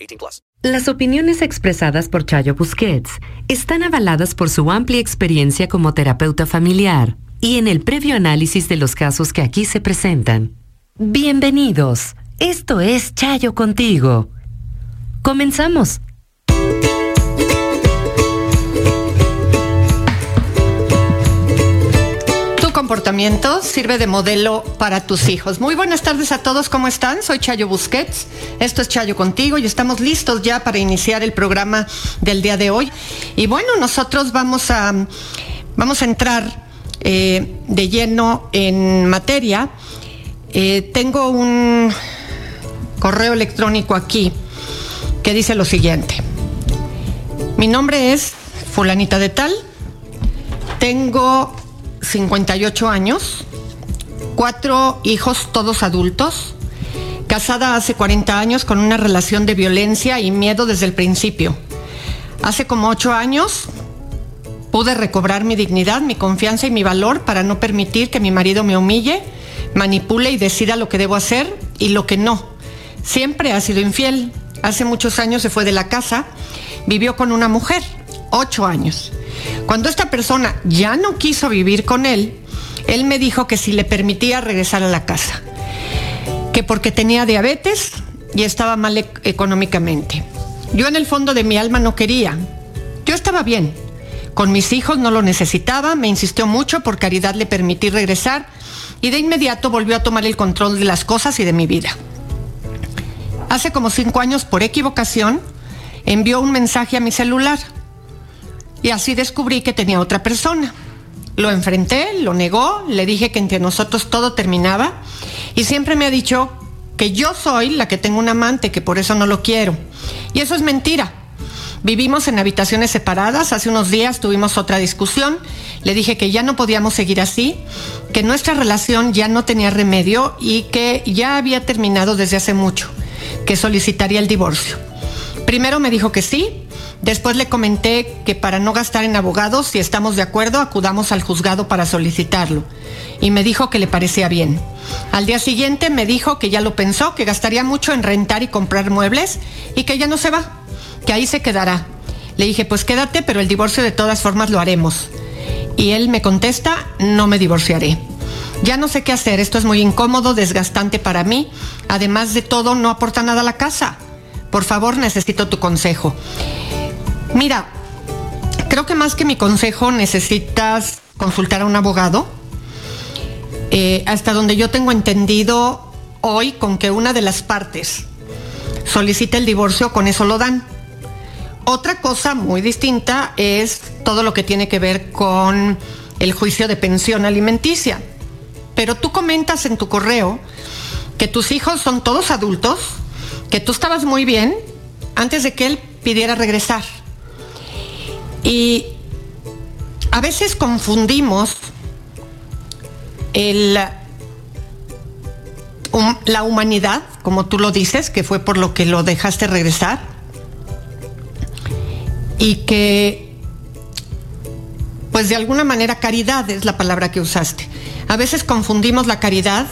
18 plus. Las opiniones expresadas por Chayo Busquets están avaladas por su amplia experiencia como terapeuta familiar y en el previo análisis de los casos que aquí se presentan. Bienvenidos. Esto es Chayo contigo. Comenzamos. Comportamiento sirve de modelo para tus hijos. Muy buenas tardes a todos, ¿cómo están? Soy Chayo Busquets, esto es Chayo contigo y estamos listos ya para iniciar el programa del día de hoy. Y bueno, nosotros vamos a, vamos a entrar eh, de lleno en materia. Eh, tengo un correo electrónico aquí que dice lo siguiente. Mi nombre es fulanita de tal. Tengo 58 años, cuatro hijos todos adultos, casada hace 40 años con una relación de violencia y miedo desde el principio. Hace como ocho años pude recobrar mi dignidad, mi confianza y mi valor para no permitir que mi marido me humille, manipule y decida lo que debo hacer y lo que no. Siempre ha sido infiel. Hace muchos años se fue de la casa, vivió con una mujer, ocho años. Cuando esta persona ya no quiso vivir con él, él me dijo que si le permitía regresar a la casa, que porque tenía diabetes y estaba mal e- económicamente. Yo en el fondo de mi alma no quería. Yo estaba bien. Con mis hijos no lo necesitaba, me insistió mucho, por caridad le permití regresar y de inmediato volvió a tomar el control de las cosas y de mi vida. Hace como cinco años, por equivocación, envió un mensaje a mi celular y así descubrí que tenía otra persona. Lo enfrenté, lo negó, le dije que entre nosotros todo terminaba y siempre me ha dicho que yo soy la que tengo un amante, que por eso no lo quiero. Y eso es mentira. Vivimos en habitaciones separadas, hace unos días tuvimos otra discusión, le dije que ya no podíamos seguir así, que nuestra relación ya no tenía remedio y que ya había terminado desde hace mucho, que solicitaría el divorcio. Primero me dijo que sí, Después le comenté que para no gastar en abogados, si estamos de acuerdo, acudamos al juzgado para solicitarlo. Y me dijo que le parecía bien. Al día siguiente me dijo que ya lo pensó, que gastaría mucho en rentar y comprar muebles y que ya no se va, que ahí se quedará. Le dije, pues quédate, pero el divorcio de todas formas lo haremos. Y él me contesta, no me divorciaré. Ya no sé qué hacer, esto es muy incómodo, desgastante para mí. Además de todo, no aporta nada a la casa. Por favor, necesito tu consejo. Mira, creo que más que mi consejo necesitas consultar a un abogado. Eh, hasta donde yo tengo entendido hoy, con que una de las partes solicite el divorcio, con eso lo dan. Otra cosa muy distinta es todo lo que tiene que ver con el juicio de pensión alimenticia. Pero tú comentas en tu correo que tus hijos son todos adultos, que tú estabas muy bien antes de que él pidiera regresar. Y a veces confundimos la humanidad, como tú lo dices, que fue por lo que lo dejaste regresar, y que, pues de alguna manera, caridad es la palabra que usaste. A veces confundimos la caridad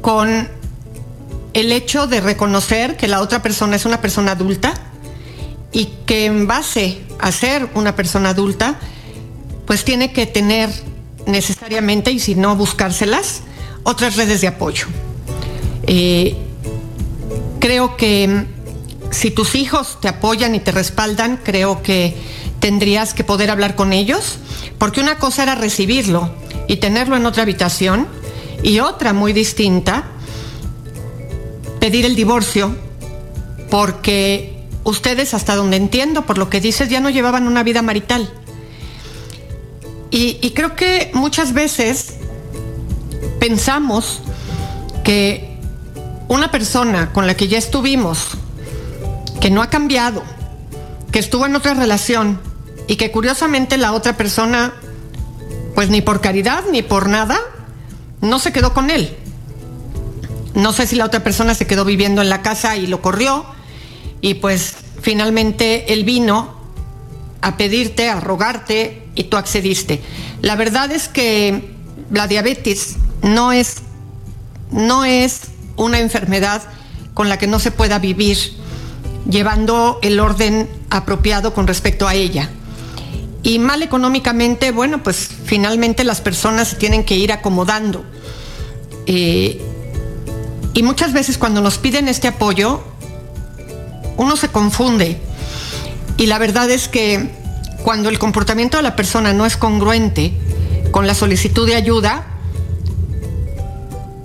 con el hecho de reconocer que la otra persona es una persona adulta y que en base a ser una persona adulta, pues tiene que tener necesariamente, y si no buscárselas, otras redes de apoyo. Eh, creo que si tus hijos te apoyan y te respaldan, creo que tendrías que poder hablar con ellos, porque una cosa era recibirlo y tenerlo en otra habitación, y otra muy distinta, pedir el divorcio, porque ustedes, hasta donde entiendo, por lo que dices, ya no llevaban una vida marital. Y, y creo que muchas veces pensamos que una persona con la que ya estuvimos, que no ha cambiado, que estuvo en otra relación y que curiosamente la otra persona, pues ni por caridad ni por nada, no se quedó con él. No sé si la otra persona se quedó viviendo en la casa y lo corrió y pues finalmente él vino a pedirte, a rogarte y tú accediste. La verdad es que la diabetes no es, no es una enfermedad con la que no se pueda vivir llevando el orden apropiado con respecto a ella. Y mal económicamente, bueno, pues finalmente las personas se tienen que ir acomodando. Eh, y muchas veces cuando nos piden este apoyo, uno se confunde. Y la verdad es que cuando el comportamiento de la persona no es congruente con la solicitud de ayuda,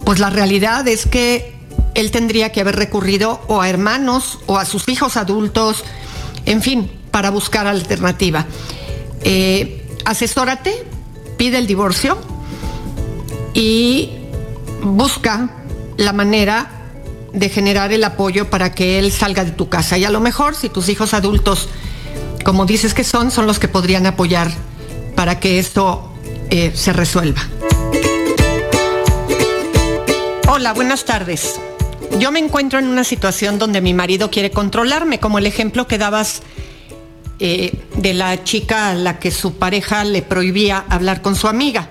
pues la realidad es que él tendría que haber recurrido o a hermanos o a sus hijos adultos, en fin, para buscar alternativa. Eh, asesórate, pide el divorcio y busca la manera de generar el apoyo para que él salga de tu casa. Y a lo mejor, si tus hijos adultos, como dices que son, son los que podrían apoyar para que esto eh, se resuelva. Hola, buenas tardes. Yo me encuentro en una situación donde mi marido quiere controlarme, como el ejemplo que dabas eh, de la chica a la que su pareja le prohibía hablar con su amiga.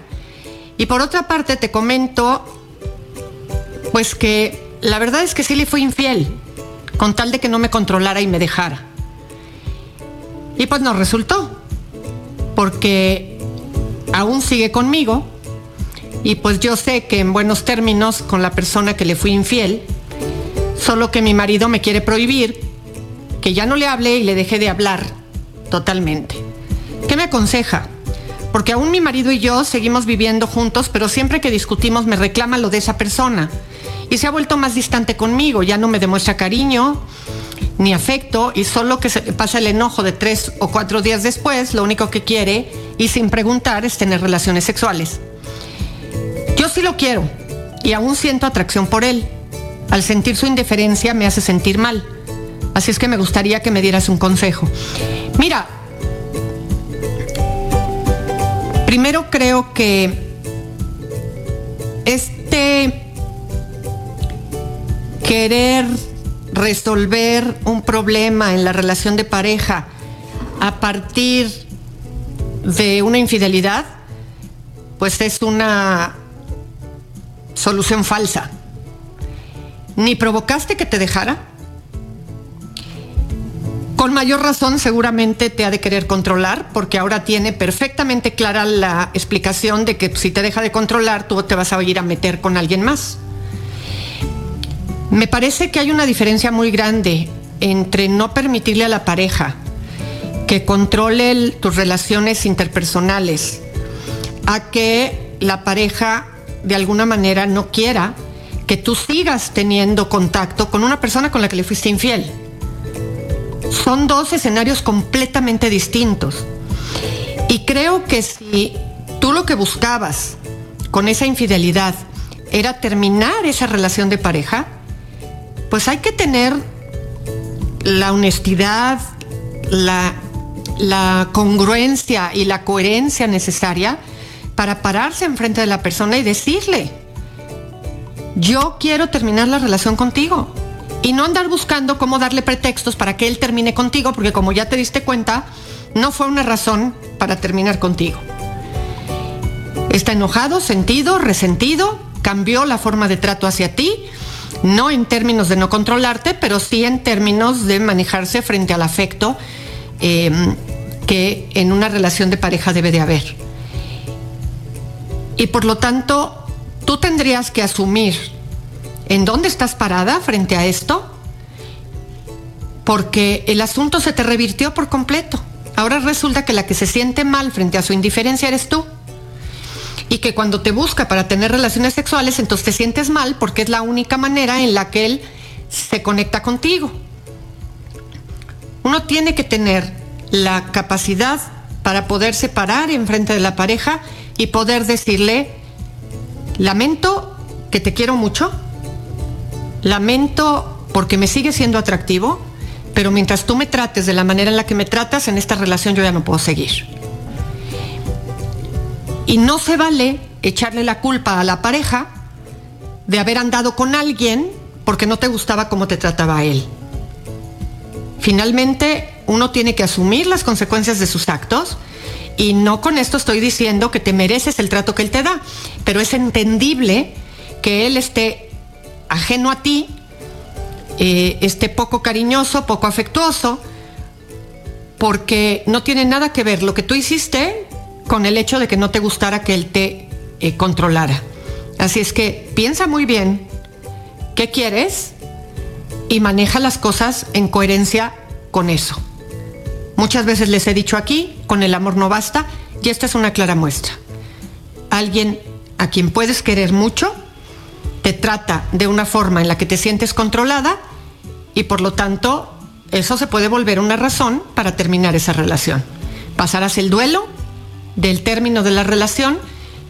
Y por otra parte te comento, pues que la verdad es que sí le fui infiel, con tal de que no me controlara y me dejara. Y pues no resultó, porque aún sigue conmigo y pues yo sé que en buenos términos con la persona que le fui infiel, Solo que mi marido me quiere prohibir que ya no le hable y le deje de hablar totalmente. ¿Qué me aconseja? Porque aún mi marido y yo seguimos viviendo juntos, pero siempre que discutimos me reclama lo de esa persona. Y se ha vuelto más distante conmigo, ya no me demuestra cariño ni afecto y solo que se pasa el enojo de tres o cuatro días después, lo único que quiere y sin preguntar es tener relaciones sexuales. Yo sí lo quiero y aún siento atracción por él, al sentir su indiferencia me hace sentir mal. Así es que me gustaría que me dieras un consejo. Mira, primero creo que este querer resolver un problema en la relación de pareja a partir de una infidelidad, pues es una solución falsa ni provocaste que te dejara. Con mayor razón seguramente te ha de querer controlar porque ahora tiene perfectamente clara la explicación de que si te deja de controlar tú te vas a ir a meter con alguien más. Me parece que hay una diferencia muy grande entre no permitirle a la pareja que controle tus relaciones interpersonales a que la pareja de alguna manera no quiera que tú sigas teniendo contacto con una persona con la que le fuiste infiel. Son dos escenarios completamente distintos. Y creo que si tú lo que buscabas con esa infidelidad era terminar esa relación de pareja, pues hay que tener la honestidad, la, congruencia y la coherencia necesaria para pararse enfrente de la persona y decirle, yo quiero terminar la relación contigo. Y no andar buscando cómo darle pretextos para que él termine contigo, porque como ya te diste cuenta, no fue una razón para terminar contigo. Está enojado, sentido, resentido, cambió la forma de trato hacia ti, no en términos de no controlarte, pero sí en términos de manejarse frente al afecto em, que en una relación de pareja debe de haber. Y por lo tanto, tú tendrías que asumir en dónde estás parada frente a esto porque el asunto se te revirtió por completo. Ahora resulta que la que se siente mal frente a su indiferencia eres tú. Y que cuando te busca para tener relaciones sexuales, entonces te sientes mal porque es la única manera en la que él se conecta contigo. Uno tiene que tener la capacidad para poder separar enfrente de la pareja y poder decirle, lamento que te quiero mucho, lamento porque me sigue siendo atractivo, pero mientras tú me trates de la manera en la que me tratas, en esta relación yo ya no puedo seguir. Y no se vale echarle la culpa a la pareja de haber andado con alguien porque no te gustaba cómo te trataba él. Finalmente, uno tiene que asumir las consecuencias de sus actos y no con esto estoy diciendo que te mereces el trato que él te da, pero es entendible que él esté ajeno a ti eh, esté poco cariñoso, poco afectuoso, porque no tiene nada que ver lo que tú hiciste con el hecho de que no te gustara que él te eh, controlara. Así es que piensa muy bien qué quieres y maneja las cosas en coherencia con eso. Muchas veces les he dicho aquí, con el amor no basta, y esta es una clara muestra. Alguien a quien puedes querer mucho, te trata de una forma en la que te sientes controlada y por lo tanto eso se puede volver una razón para terminar esa relación. Pasarás el duelo del término de la relación,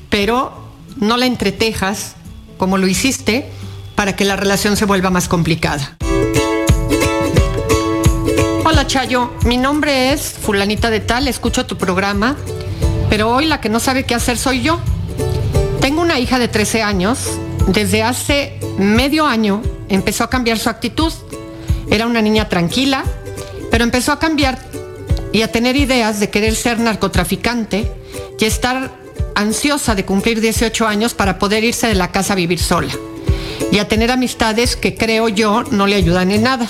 pero no la entretejas como lo hiciste para que la relación se vuelva más complicada. Hola Chayo, mi nombre es fulanita de tal, escucho tu programa, pero hoy la que no sabe qué hacer soy yo. Tengo una hija de 13 años desde hace medio año empezó a cambiar su actitud. Era una niña tranquila, pero empezó a cambiar y a tener ideas de querer ser narcotraficante y estar ansiosa de cumplir 18 años para poder irse de la casa a vivir sola. Y a tener amistades que creo yo no le ayudan en nada.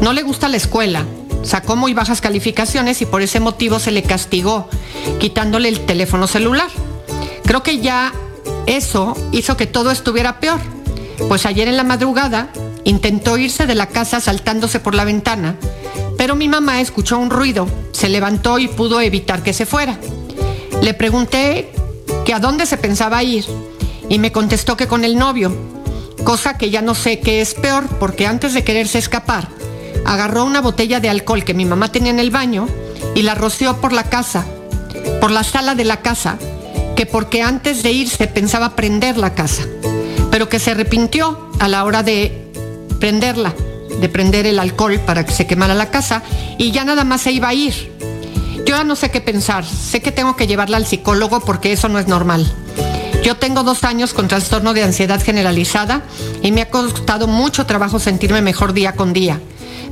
No le gusta la escuela, sacó muy bajas calificaciones y por ese motivo se le castigó, quitándole el teléfono celular. Creo que ya eso hizo que todo estuviera peor, pues ayer en la madrugada intentó irse de la casa saltándose por la ventana, pero mi mamá escuchó un ruido, se levantó y pudo evitar que se fuera. Le pregunté que a dónde se pensaba ir y me contestó que con el novio, cosa que ya no sé qué es peor porque antes de quererse escapar, agarró una botella de alcohol que mi mamá tenía en el baño y la roció por la casa, por la sala de la casa que porque antes de irse pensaba prender la casa, pero que se arrepintió a la hora de prenderla, de prender el alcohol para que se quemara la casa y ya nada más se iba a ir. Yo ya no sé qué pensar, sé que tengo que llevarla al psicólogo porque eso no es normal. Yo tengo dos años con trastorno de ansiedad generalizada y me ha costado mucho trabajo sentirme mejor día con día.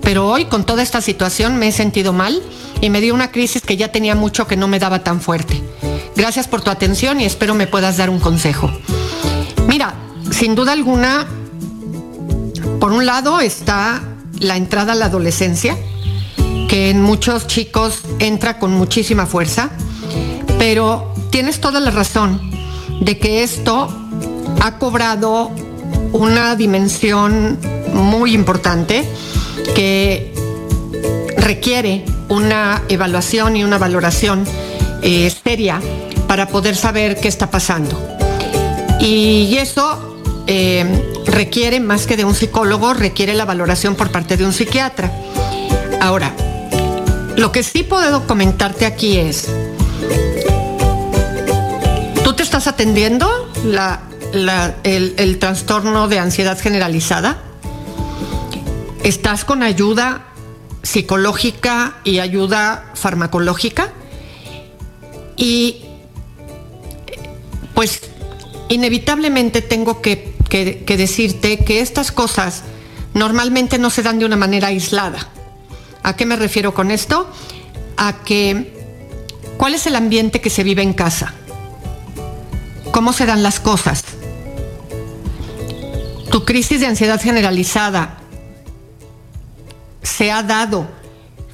Pero hoy con toda esta situación me he sentido mal y me dio una crisis que ya tenía mucho que no me daba tan fuerte. Gracias por tu atención y espero me puedas dar un consejo. Mira, sin duda alguna, por un lado está la entrada a la adolescencia, que en muchos chicos entra con muchísima fuerza, pero tienes toda la razón de que esto ha cobrado una dimensión muy importante que requiere una evaluación y una valoración eh, seria para poder saber qué está pasando. Y eso eh, requiere, más que de un psicólogo, requiere la valoración por parte de un psiquiatra. Ahora, lo que sí puedo comentarte aquí es, ¿tú te estás atendiendo el, el trastorno de ansiedad generalizada? ¿Estás con ayuda psicológica y ayuda farmacológica? Y pues inevitablemente tengo que, decirte que estas cosas normalmente no se dan de una manera aislada. ¿A qué me refiero con esto? A que, ¿cuál es el ambiente que se vive en casa? ¿Cómo se dan las cosas? Tu crisis de ansiedad generalizada se ha dado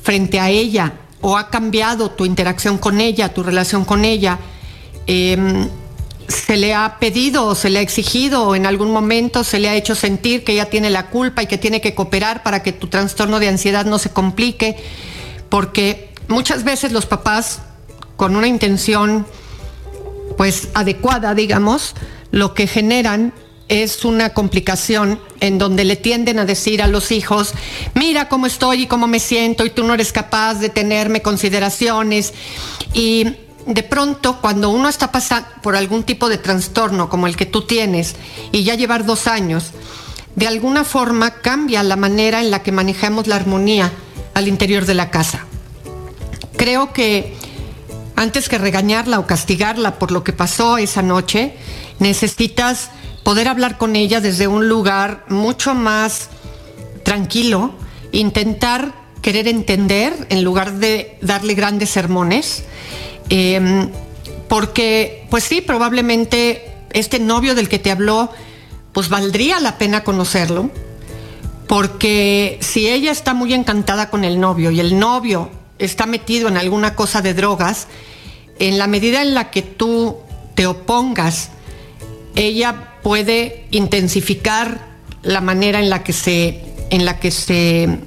frente a ella o ha cambiado tu interacción con ella, tu relación con ella, em, se le ha pedido o se le ha exigido en algún momento se le ha hecho sentir que ella tiene la culpa y que tiene que cooperar para que tu trastorno de ansiedad no se complique, porque muchas veces los papás con una intención pues adecuada, digamos, lo que generan es una complicación en donde le tienden a decir a los hijos, mira cómo estoy y cómo me siento y tú no eres capaz de tenerme consideraciones. Y de pronto, cuando uno está pasando por algún tipo de trastorno como el que tú tienes y ya llevar dos años, de alguna forma cambia la manera en la que manejamos la armonía al interior de la casa. Creo que antes que regañarla o castigarla por lo que pasó esa noche, necesitas poder hablar con ella desde un lugar mucho más tranquilo, intentar querer entender en lugar de darle grandes sermones, em, porque pues sí, probablemente este novio del que te habló, pues valdría la pena conocerlo, porque si ella está muy encantada con el novio y el novio está metido en alguna cosa de drogas, en la medida en la que tú te opongas, ella puede intensificar la manera en la que se, en la que se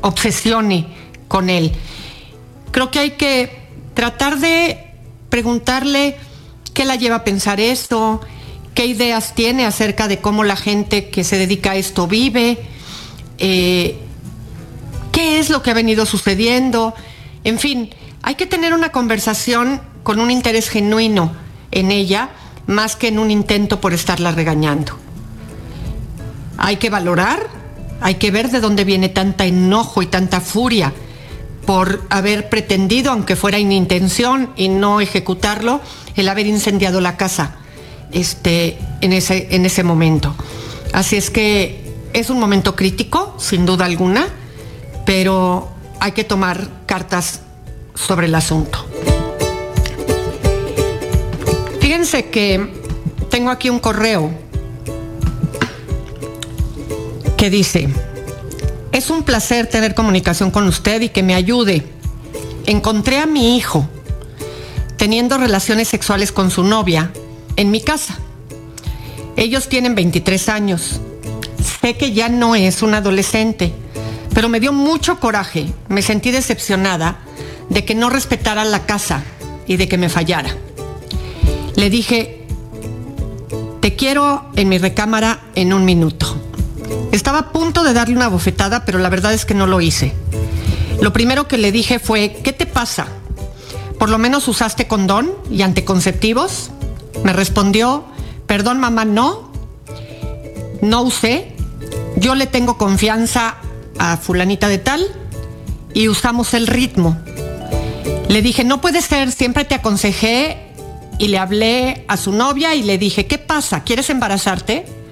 obsesione con él. Creo que hay que tratar de preguntarle qué la lleva a pensar esto, qué ideas tiene acerca de cómo la gente que se dedica a esto vive, eh, qué es lo que ha venido sucediendo. En fin, hay que tener una conversación con un interés genuino en ella más que en un intento por estarla regañando. Hay que valorar, hay que ver de dónde viene tanta enojo y tanta furia por haber pretendido, aunque fuera en intención y no ejecutarlo, el haber incendiado la casa este, en, ese, en ese momento. Así es que es un momento crítico, sin duda alguna, pero hay que tomar cartas sobre el asunto. Fíjense que tengo aquí un correo que dice, es un placer tener comunicación con usted y que me ayude. Encontré a mi hijo teniendo relaciones sexuales con su novia en mi casa. Ellos tienen 23 años. Sé que ya no es un adolescente, pero me dio mucho coraje. Me sentí decepcionada de que no respetara la casa y de que me fallara. Le dije, te quiero en mi recámara en un minuto. Estaba a punto de darle una bofetada, pero la verdad es que no lo hice. Lo primero que le dije fue, ¿qué te pasa? ¿Por lo menos usaste condón y anticonceptivos? Me respondió, perdón mamá, no, no usé. Yo le tengo confianza a fulanita de tal y usamos el ritmo. Le dije, no puede ser, siempre te aconsejé y le hablé a su novia y le dije, ¿qué pasa? ¿Quieres embarazarte?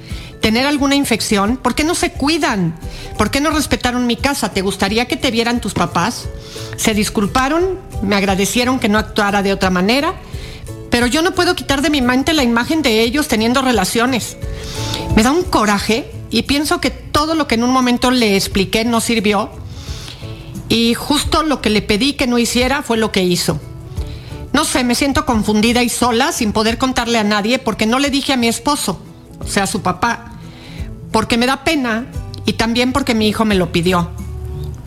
¿Tener alguna infección? ¿Por qué no se cuidan? ¿Por qué no respetaron mi casa? ¿Te gustaría que te vieran tus papás? Se disculparon, me agradecieron que no actuara de otra manera, pero yo no puedo quitar de mi mente la imagen de ellos teniendo relaciones. Me da un coraje y pienso que todo lo que en un momento le expliqué no sirvió y justo lo que le pedí que no hiciera fue lo que hizo. No sé, me siento confundida y sola sin poder contarle a nadie porque no le dije a mi esposo, o sea, a su papá, porque me da pena y también porque mi hijo me lo pidió.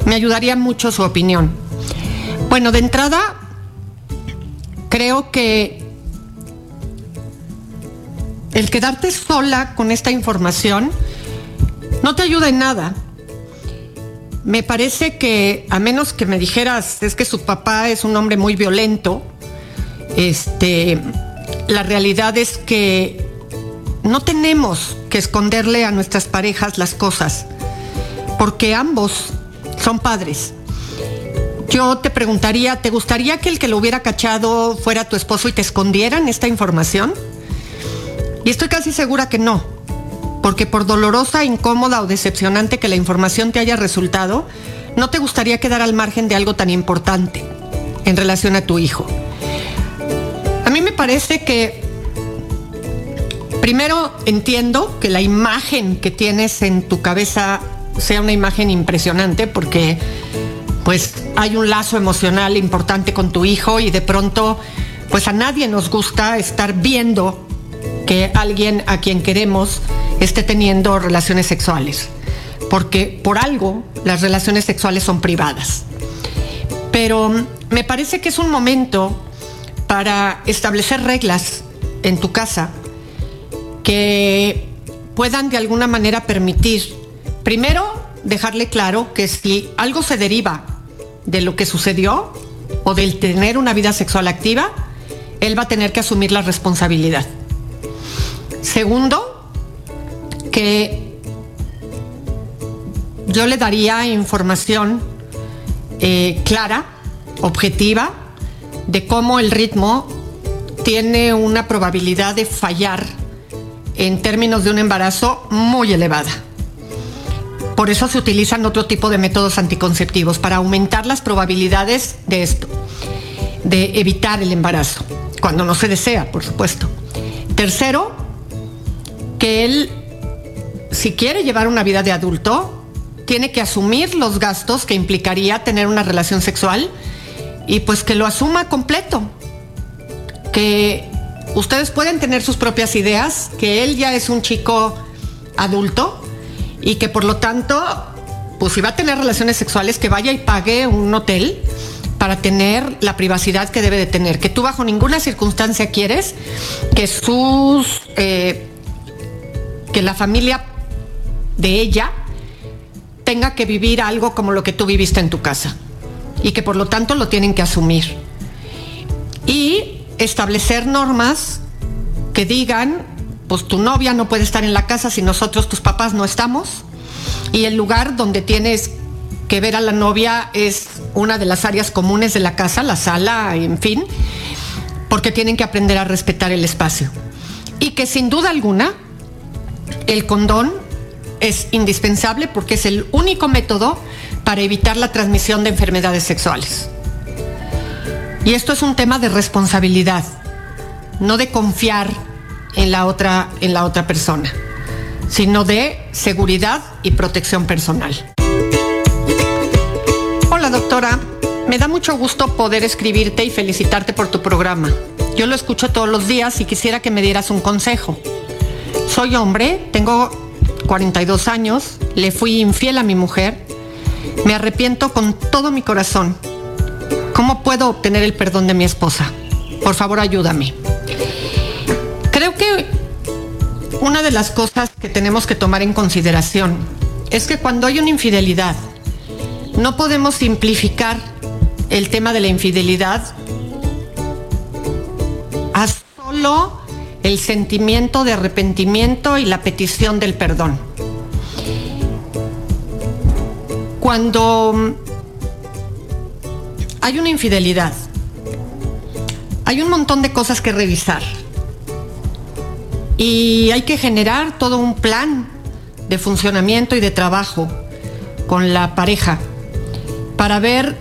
Me ayudaría mucho su opinión. Bueno, de entrada, creo que el quedarte sola con esta información no te ayuda en nada. Me parece que, a menos que me dijeras, es que su papá es un hombre muy violento, este, la realidad es que no tenemos que esconderle a nuestras parejas las cosas, porque ambos son padres. Yo te preguntaría, ¿te gustaría que el que lo hubiera cachado fuera tu esposo y te escondieran esta información? Y estoy casi segura que no, porque por dolorosa, incómoda o decepcionante que la información te haya resultado, no te gustaría quedar al margen de algo tan importante en relación a tu hijo mí me parece que primero entiendo que la imagen que tienes en tu cabeza sea una imagen impresionante porque pues hay un lazo emocional importante con tu hijo y de pronto pues a nadie nos gusta estar viendo que alguien a quien queremos esté teniendo relaciones sexuales, porque por algo las relaciones sexuales son privadas. Pero me parece que es un momento para establecer reglas en tu casa que puedan de alguna manera permitir, primero, dejarle claro que si algo se deriva de lo que sucedió o del tener una vida sexual activa, él va a tener que asumir la responsabilidad. Segundo, que yo le daría información eh, clara, objetiva, de cómo el ritmo tiene una probabilidad de fallar en términos de un embarazo muy elevada. Por eso se utilizan otro tipo de métodos anticonceptivos, para aumentar las probabilidades de esto, de evitar el embarazo, cuando no se desea, por supuesto. Tercero, que él, si quiere llevar una vida de adulto, tiene que asumir los gastos que implicaría tener una relación sexual y pues que lo asuma completo. Que ustedes pueden tener sus propias ideas, que él ya es un chico adulto y que por lo tanto, pues si va a tener relaciones sexuales, que vaya y pague un hotel para tener la privacidad que debe de tener, que tú bajo ninguna circunstancia quieres que sus, eh, que la familia de ella tenga que vivir algo como lo que tú viviste en tu casa y que por lo tanto lo tienen que asumir. Y establecer normas que digan pues tu novia no puede estar en la casa si nosotros, tus papás, no estamos. Y el lugar donde tienes que ver a la novia es una de las áreas comunes de la casa, la sala, en fin, porque tienen que aprender a respetar el espacio. Y que sin duda alguna, el condón es indispensable porque es el único método para evitar la transmisión de enfermedades sexuales. Y esto es un tema de responsabilidad, no de confiar en la otra, en la otra persona, sino de seguridad y protección personal. Hola doctora, me da mucho gusto poder escribirte y felicitarte por tu programa. Yo lo escucho todos los días y quisiera que me dieras un consejo. Soy hombre, tengo 42 años, le fui infiel a mi mujer, me arrepiento con todo mi corazón. ¿Cómo puedo obtener el perdón de mi esposa? Por favor, ayúdame. Creo que una de las cosas que tenemos que tomar en consideración es que cuando hay una infidelidad, no podemos simplificar el tema de la infidelidad a solo el sentimiento de arrepentimiento y la petición del perdón. Cuando hay una infidelidad, hay un montón de cosas que revisar y hay que generar todo un plan de funcionamiento y de trabajo con la pareja para ver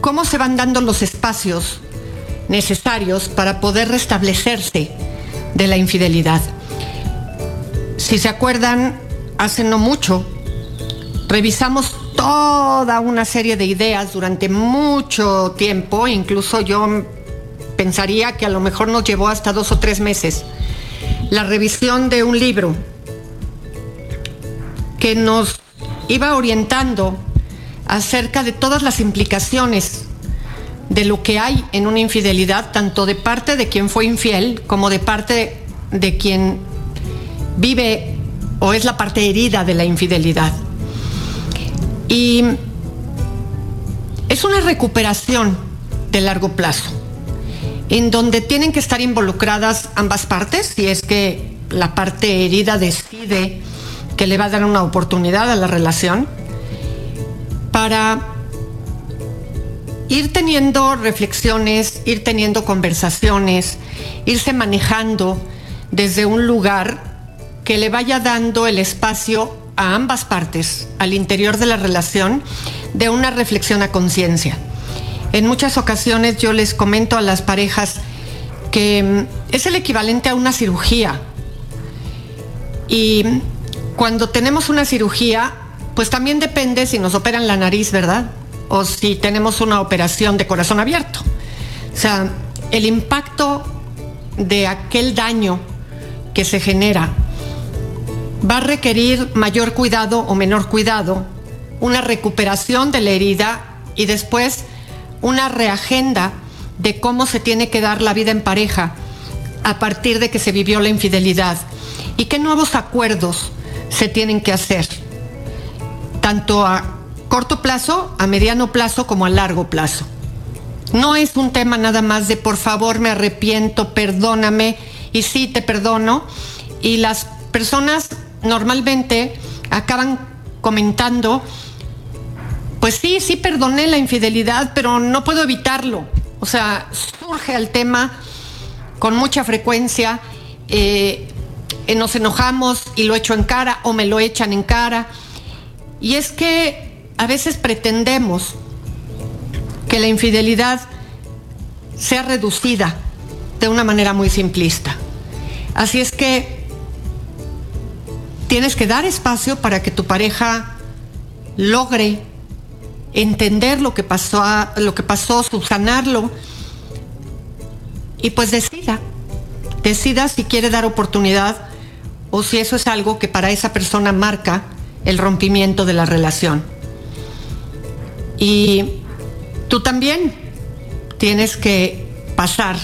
cómo se van dando los espacios necesarios para poder restablecerse de la infidelidad. Si se acuerdan, hace no mucho, revisamos toda una serie de ideas durante mucho tiempo, incluso yo pensaría que a lo mejor nos llevó hasta dos o tres meses la revisión de un libro que nos iba orientando acerca de todas las implicaciones de lo que hay en una infidelidad, tanto de parte de quien fue infiel como de parte de quien vive o es la parte herida de la infidelidad. Y es una recuperación de largo plazo en donde tienen que estar involucradas ambas partes, si es que la parte herida decide que le va a dar una oportunidad a la relación, para ir teniendo reflexiones, ir teniendo conversaciones, irse manejando desde un lugar que le vaya dando el espacio a ambas partes, al interior de la relación, de una reflexión a conciencia. En muchas ocasiones yo les comento a las parejas que mm, es el equivalente a una cirugía. Y cuando tenemos una cirugía, pues también depende si nos operan la nariz, ¿verdad? O si tenemos una operación de corazón abierto. O sea, el impacto de aquel daño que se genera va a requerir mayor cuidado o menor cuidado, una recuperación de la herida y después una reagenda de cómo se tiene que dar la vida en pareja a partir de que se vivió la infidelidad y qué nuevos acuerdos se tienen que hacer, tanto a corto plazo, a mediano plazo como a largo plazo. No es un tema nada más de por favor me arrepiento, perdóname y sí te perdono. Y las personas normalmente acaban comentando, pues sí, sí perdoné la infidelidad, pero no puedo evitarlo. O sea, surge el tema con mucha frecuencia, eh, nos enojamos y lo echo en cara o me lo echan en cara. Y es que a veces pretendemos que la infidelidad sea reducida de una manera muy simplista. Así es que tienes que dar espacio para que tu pareja logre entender lo que pasó, lo que pasó, subsanarlo y pues decida, decida si quiere dar oportunidad o si eso es algo que para esa persona marca el rompimiento de la relación. Y tú también tienes que pasar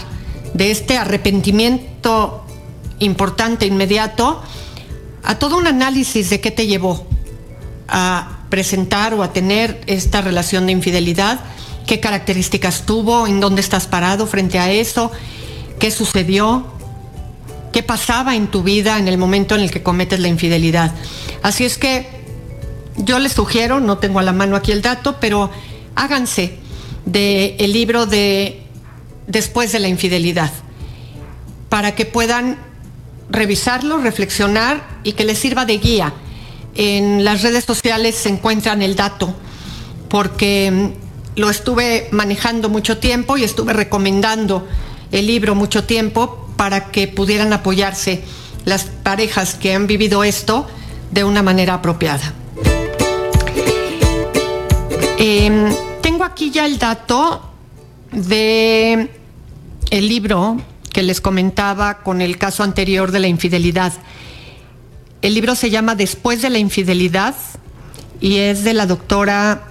de este arrepentimiento importante, inmediato, a todo un análisis de qué te llevó a presentar o a tener esta relación de infidelidad, qué características tuvo, en dónde estás parado frente a eso, qué sucedió, qué pasaba en tu vida en el momento en el que cometes la infidelidad. Así es que yo les sugiero, no tengo a la mano aquí el dato, pero háganse del libro de Después de la infidelidad, para que puedan revisarlo, reflexionar y que les sirva de guía. En las redes sociales se encuentran el dato, porque mm, lo estuve manejando mucho tiempo y estuve recomendando el libro mucho tiempo para que pudieran apoyarse las parejas que han vivido esto de una manera apropiada. Em, tengo aquí ya el dato de el libro que les comentaba con el caso anterior de la infidelidad. El libro se llama Después de la infidelidad y es de la doctora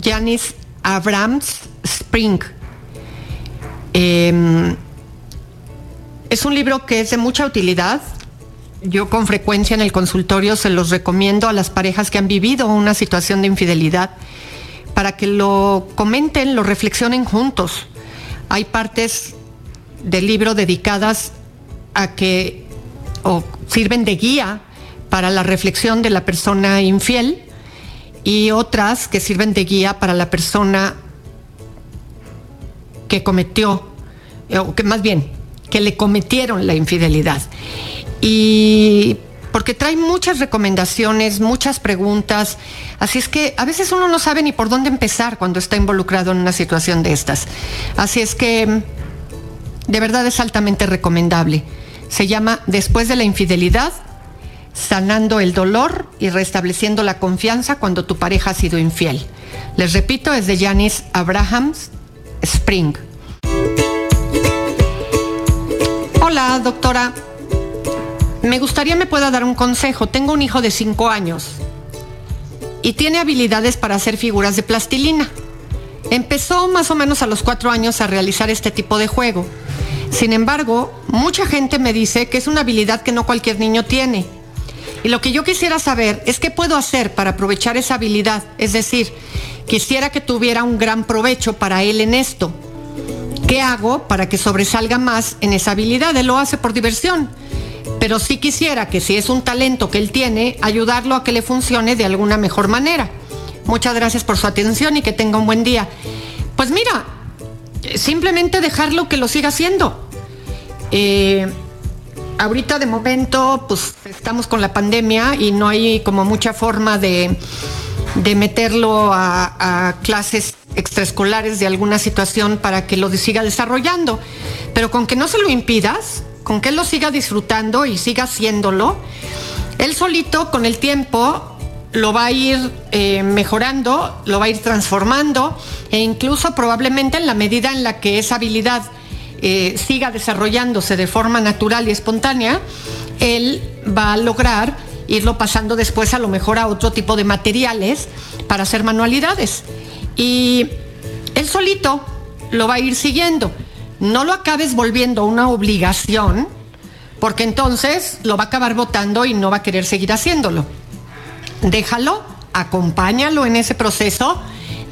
Janice Abrams Spring. Em, es un libro que es de mucha utilidad. Yo con frecuencia en el consultorio se los recomiendo a las parejas que han vivido una situación de infidelidad para que lo comenten, lo reflexionen juntos. Hay partes del libro dedicadas a que o sirven de guía para la reflexión de la persona infiel y otras que sirven de guía para la persona que cometió, o que más bien, que le cometieron la infidelidad. Y porque trae muchas recomendaciones, muchas preguntas, así es que a veces uno no sabe ni por dónde empezar cuando está involucrado en una situación de estas. Así es que de verdad es altamente recomendable. Se llama Después de la infidelidad, sanando el dolor y restableciendo la confianza cuando tu pareja ha sido infiel. Les repito, es de Janice Abrahams Spring. Hola, doctora. Me gustaría me pueda dar un consejo. Tengo un hijo de 5 años y tiene habilidades para hacer figuras de plastilina. Empezó más o menos a los 4 años a realizar este tipo de juego. Sin embargo, mucha gente me dice que es una habilidad que no cualquier niño tiene. Y lo que yo quisiera saber es qué puedo hacer para aprovechar esa habilidad. Es decir, quisiera que tuviera un gran provecho para él en esto. ¿Qué hago para que sobresalga más en esa habilidad? Él lo hace por diversión pero sí quisiera que si es un talento que él tiene, ayudarlo a que le funcione de alguna mejor manera. Muchas gracias por su atención y que tenga un buen día. Pues mira, simplemente dejarlo que lo siga haciendo. Eh, ahorita de momento, pues estamos con la pandemia y no hay como mucha forma de, meterlo a, a clases extraescolares de alguna situación para que lo siga desarrollando. Pero con que no se lo impidas, con que él lo siga disfrutando y siga haciéndolo, él solito con el tiempo lo va a ir eh, mejorando, lo va a ir transformando e incluso probablemente en la medida en la que esa habilidad eh, siga desarrollándose de forma natural y espontánea, él va a lograr irlo pasando después a lo mejor a otro tipo de materiales para hacer manualidades. Y él solito lo va a ir siguiendo. No lo acabes volviendo una obligación, porque entonces lo va a acabar votando y no va a querer seguir haciéndolo. Déjalo, acompáñalo en ese proceso,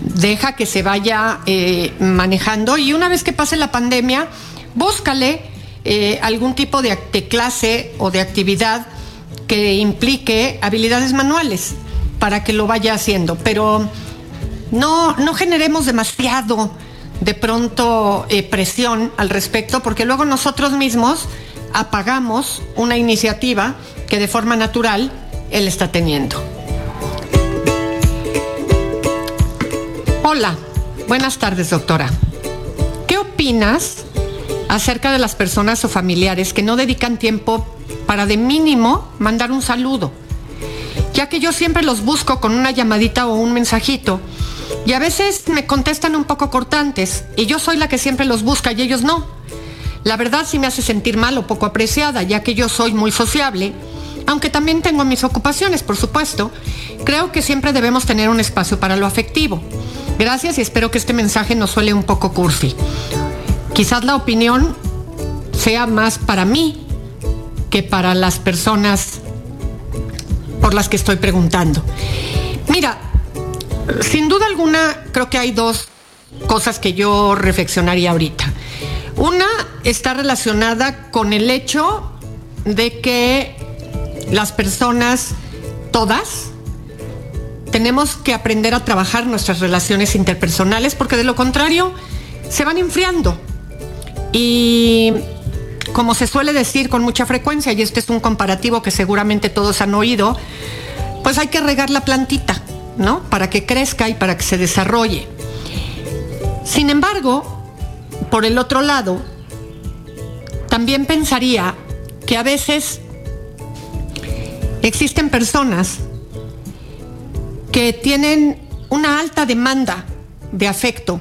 deja que se vaya eh, manejando y una vez que pase la pandemia, búscale eh, algún tipo de, clase o de actividad que implique habilidades manuales para que lo vaya haciendo. Pero no, no generemos demasiado de pronto eh, presión al respecto, porque luego nosotros mismos apagamos una iniciativa que de forma natural él está teniendo. Hola, buenas tardes doctora. ¿Qué opinas acerca de las personas o familiares que no dedican tiempo para de mínimo mandar un saludo? Ya que yo siempre los busco con una llamadita o un mensajito y a veces me contestan un poco cortantes y yo soy la que siempre los busca y ellos no. La verdad sí me hace sentir mal o poco apreciada, ya que yo soy muy sociable, aunque también tengo mis ocupaciones, por supuesto. Creo que siempre debemos tener un espacio para lo afectivo. Gracias y espero que este mensaje no suele un poco cursi. Quizás la opinión sea más para mí que para las personas por las que estoy preguntando. Mira, sin duda alguna, creo que hay dos cosas que yo reflexionaría ahorita. Una está relacionada con el hecho de que las personas, todas, tenemos que aprender a trabajar nuestras relaciones interpersonales porque de lo contrario se van enfriando. Y como se suele decir con mucha frecuencia, y este es un comparativo que seguramente todos han oído, pues hay que regar la plantita ¿no? Para que crezca y para que se desarrolle. Sin embargo, por el otro lado, también pensaría que a veces existen personas que tienen una alta demanda de afecto.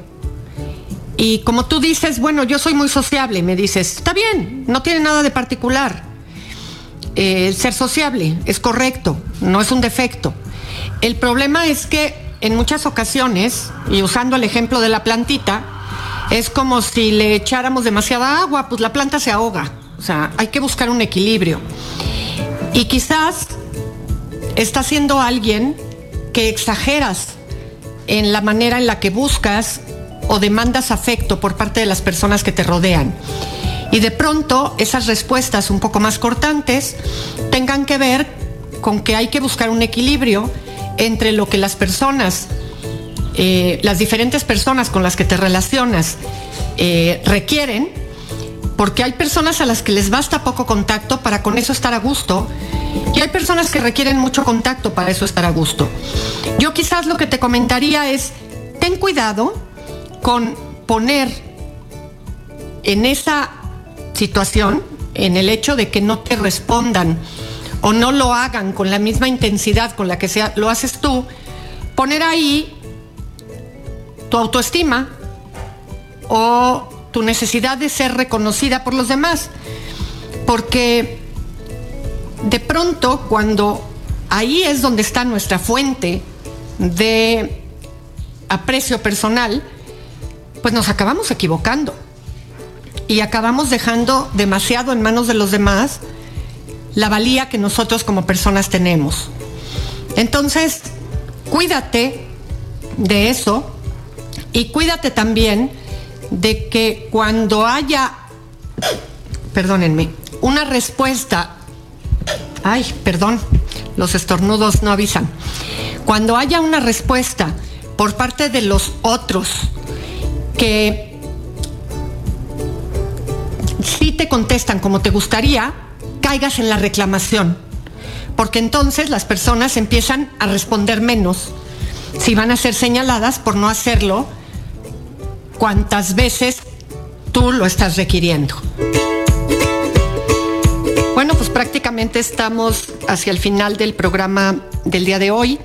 Y como tú dices, bueno, yo soy muy sociable, me dices, está bien, no tiene nada de particular. Eh, ser sociable es correcto, no es un defecto. El problema es que en muchas ocasiones, y usando el ejemplo de la plantita, es como si le echáramos demasiada agua, pues la planta se ahoga. O sea, hay que buscar un equilibrio. Y quizás está siendo alguien que exageras en la manera en la que buscas o demandas afecto por parte de las personas que te rodean. Y de pronto esas respuestas un poco más cortantes tengan que ver con que hay que buscar un equilibrio entre lo que las personas, eh, las diferentes personas con las que te relacionas eh, requieren, porque hay personas a las que les basta poco contacto para con eso estar a gusto, y hay personas que requieren mucho contacto para eso estar a gusto. Yo quizás lo que te comentaría es, ten cuidado con poner en esa situación, en el hecho de que no te respondan o no lo hagan con la misma intensidad con la que lo haces tú, poner ahí tu autoestima o tu necesidad de ser reconocida por los demás. Porque de pronto cuando ahí es donde está nuestra fuente de aprecio personal, pues nos acabamos equivocando y acabamos dejando demasiado en manos de los demás la valía que nosotros como personas tenemos. Entonces, cuídate de eso y cuídate también de que cuando haya, perdónenme, una respuesta, ay, perdón, los estornudos no avisan, cuando haya una respuesta por parte de los otros que sí te contestan como te gustaría, caigas en la reclamación, porque entonces las personas empiezan a responder menos si van a ser señaladas por no hacerlo cuantas veces tú lo estás requiriendo. Bueno, pues prácticamente estamos hacia el final del programa del día de hoy.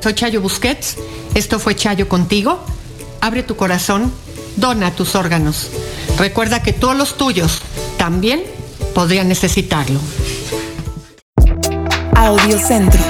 Soy Chayo Busquets, esto fue Chayo contigo. Abre tu corazón, dona tus órganos. Recuerda que todos los tuyos también podrían necesitarlo. Audio Centro.